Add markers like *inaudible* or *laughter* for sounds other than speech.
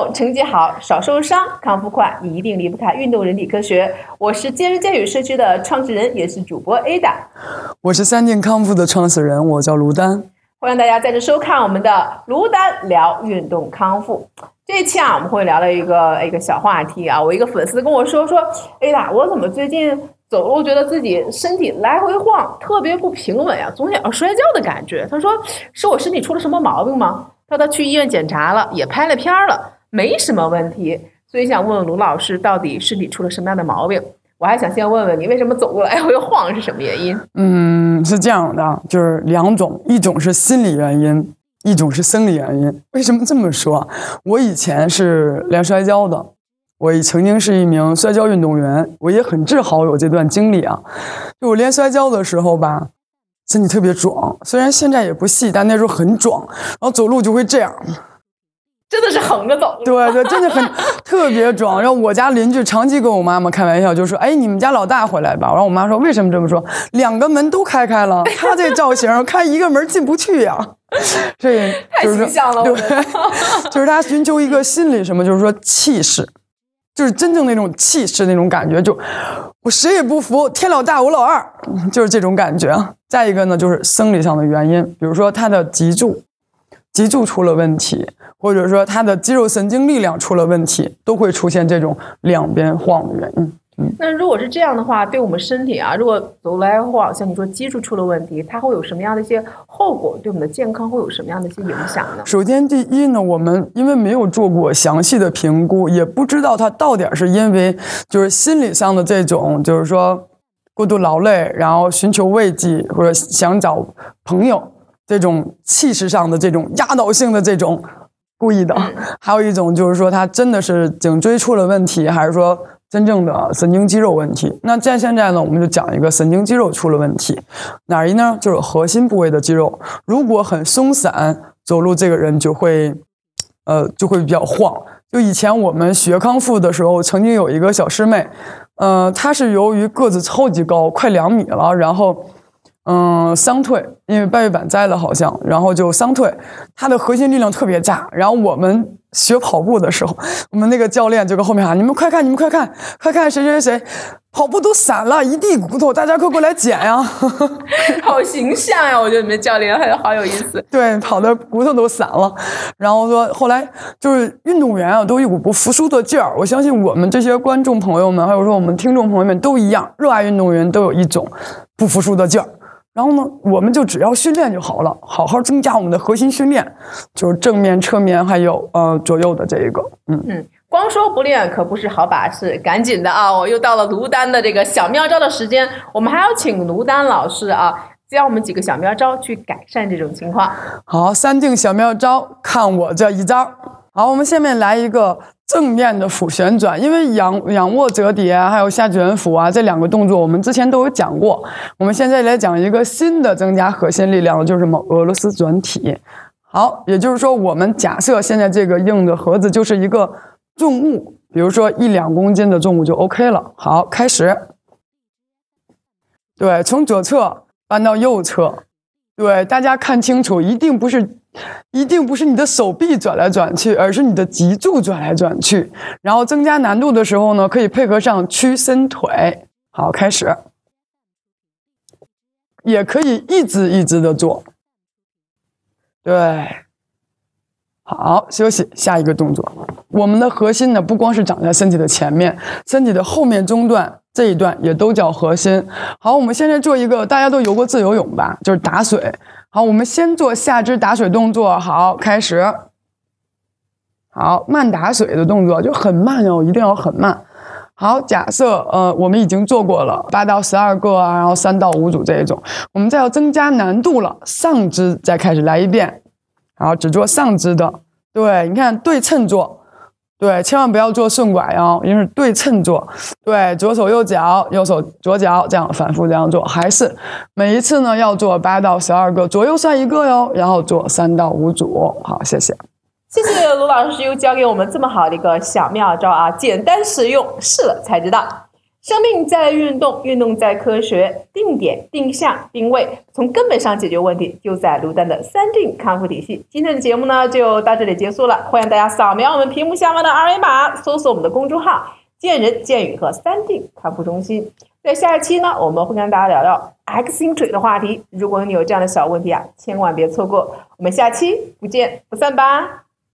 动，成绩好，少受伤，康复快，你一定离不开运动人体科学。我是健身健语社区的创始人，也是主播 Ada。我是三健康复的创始人，我叫卢丹。欢迎大家在这收看我们的卢丹聊运动康复。这一期啊，我们会聊到一个一个小话题啊。我一个粉丝跟我说说，Ada，我怎么最近走路觉得自己身体来回晃，特别不平稳呀，总想要摔跤的感觉。他说，是我身体出了什么毛病吗？他他去医院检查了，也拍了片儿了，没什么问题。所以想问问卢老师，到底身体出了什么样的毛病？我还想先问问你，为什么走路来回晃是什么原因？嗯，是这样的，就是两种，一种是心理原因，一种是生理原因。为什么这么说？我以前是练摔跤的，我曾经是一名摔跤运动员，我也很自豪有这段经历啊。就我练摔跤的时候吧，身体特别壮，虽然现在也不细，但那时候很壮，然后走路就会这样。真的是横着走，对对，真的很 *laughs* 特别装。然后我家邻居长期跟我妈妈开玩笑，就说：“哎，你们家老大回来吧。”然后我妈说：“为什么这么说？两个门都开开了，*laughs* 他这造型开一个门进不去呀。*laughs* ”这太形象了，对，就是他寻求一个心理什么，就是说气势，就是真正那种气势那种感觉，就我谁也不服，天老大我老二，就是这种感觉。再一个呢，就是生理上的原因，比如说他的脊柱，脊柱出了问题。或者说他的肌肉神经力量出了问题，都会出现这种两边晃的原因。嗯，那如果是这样的话，对我们身体啊，如果走来晃，像你说脊柱出了问题，它会有什么样的一些后果？对我们的健康会有什么样的一些影响呢？首先，第一呢，我们因为没有做过详细的评估，也不知道它到底是因为就是心理上的这种，就是说过度劳累，然后寻求慰藉，或者想找朋友这种气势上的这种压倒性的这种。故意的，还有一种就是说他真的是颈椎出了问题，还是说真正的神经肌肉问题？那在现在呢，我们就讲一个神经肌肉出了问题，哪一呢？就是核心部位的肌肉，如果很松散，走路这个人就会，呃，就会比较晃。就以前我们学康复的时候，曾经有一个小师妹，呃，她是由于个子超级高，快两米了，然后。嗯，伤退，因为半月板栽了好像，然后就伤退。他的核心力量特别大。然后我们学跑步的时候，我们那个教练就跟后面喊：“你们快看，你们快看，快看谁谁谁跑步都散了一地骨头，大家快过来捡呀！”好形象呀，我觉得你们教练还好有意思。对，跑的骨头都散了。然后说后来就是运动员啊，都有股不服输的劲儿。我相信我们这些观众朋友们，还有说我们听众朋友们都一样，热爱运动员都有一种不服输的劲儿。然后呢，我们就只要训练就好了，好好增加我们的核心训练，就是正面、侧面还有呃左右的这一个，嗯嗯，光说不练可不是好把式，赶紧的啊！我又到了卢丹的这个小妙招的时间，我们还要请卢丹老师啊，教我们几个小妙招去改善这种情况。好，三定小妙招，看我这一招。好，我们下面来一个。正面的俯旋转，因为仰仰卧折叠还有下卷腹啊这两个动作，我们之前都有讲过。我们现在来讲一个新的增加核心力量的，就是什么俄罗斯转体。好，也就是说，我们假设现在这个硬的盒子就是一个重物，比如说一两公斤的重物就 OK 了。好，开始。对，从左侧搬到右侧。对，大家看清楚，一定不是。一定不是你的手臂转来转去，而是你的脊柱转来转去。然后增加难度的时候呢，可以配合上屈伸腿。好，开始，也可以一直一直的做。对，好，休息，下一个动作。我们的核心呢，不光是长在身体的前面，身体的后面中段这一段也都叫核心。好，我们现在做一个，大家都游过自由泳吧？就是打水。好，我们先做下肢打水动作。好，开始。好，慢打水的动作就很慢哦，一定要很慢。好，假设呃，我们已经做过了八到十二个啊，然后三到五组这一种，我们再要增加难度了，上肢再开始来一遍。好，只做上肢的。对，你看对称做。对，千万不要做顺拐哦，因为是对称做。对，左手右脚，右手左脚，这样反复这样做，还是每一次呢要做八到十二个，左右算一个哟，然后做三到五组。好，谢谢。谢谢卢老师又教给我们这么好的一个小妙招啊，简单实用，试了才知道。生命在运动，运动在科学，定点、定向、定位，从根本上解决问题，就在卢丹的三定康复体系。今天的节目呢，就到这里结束了。欢迎大家扫描我们屏幕下方的二维码，搜索我们的公众号“见人见语”和三定康复中心。在下一期呢，我们会跟大家聊聊 X 星锤的话题。如果你有这样的小问题啊，千万别错过。我们下期不见不散吧。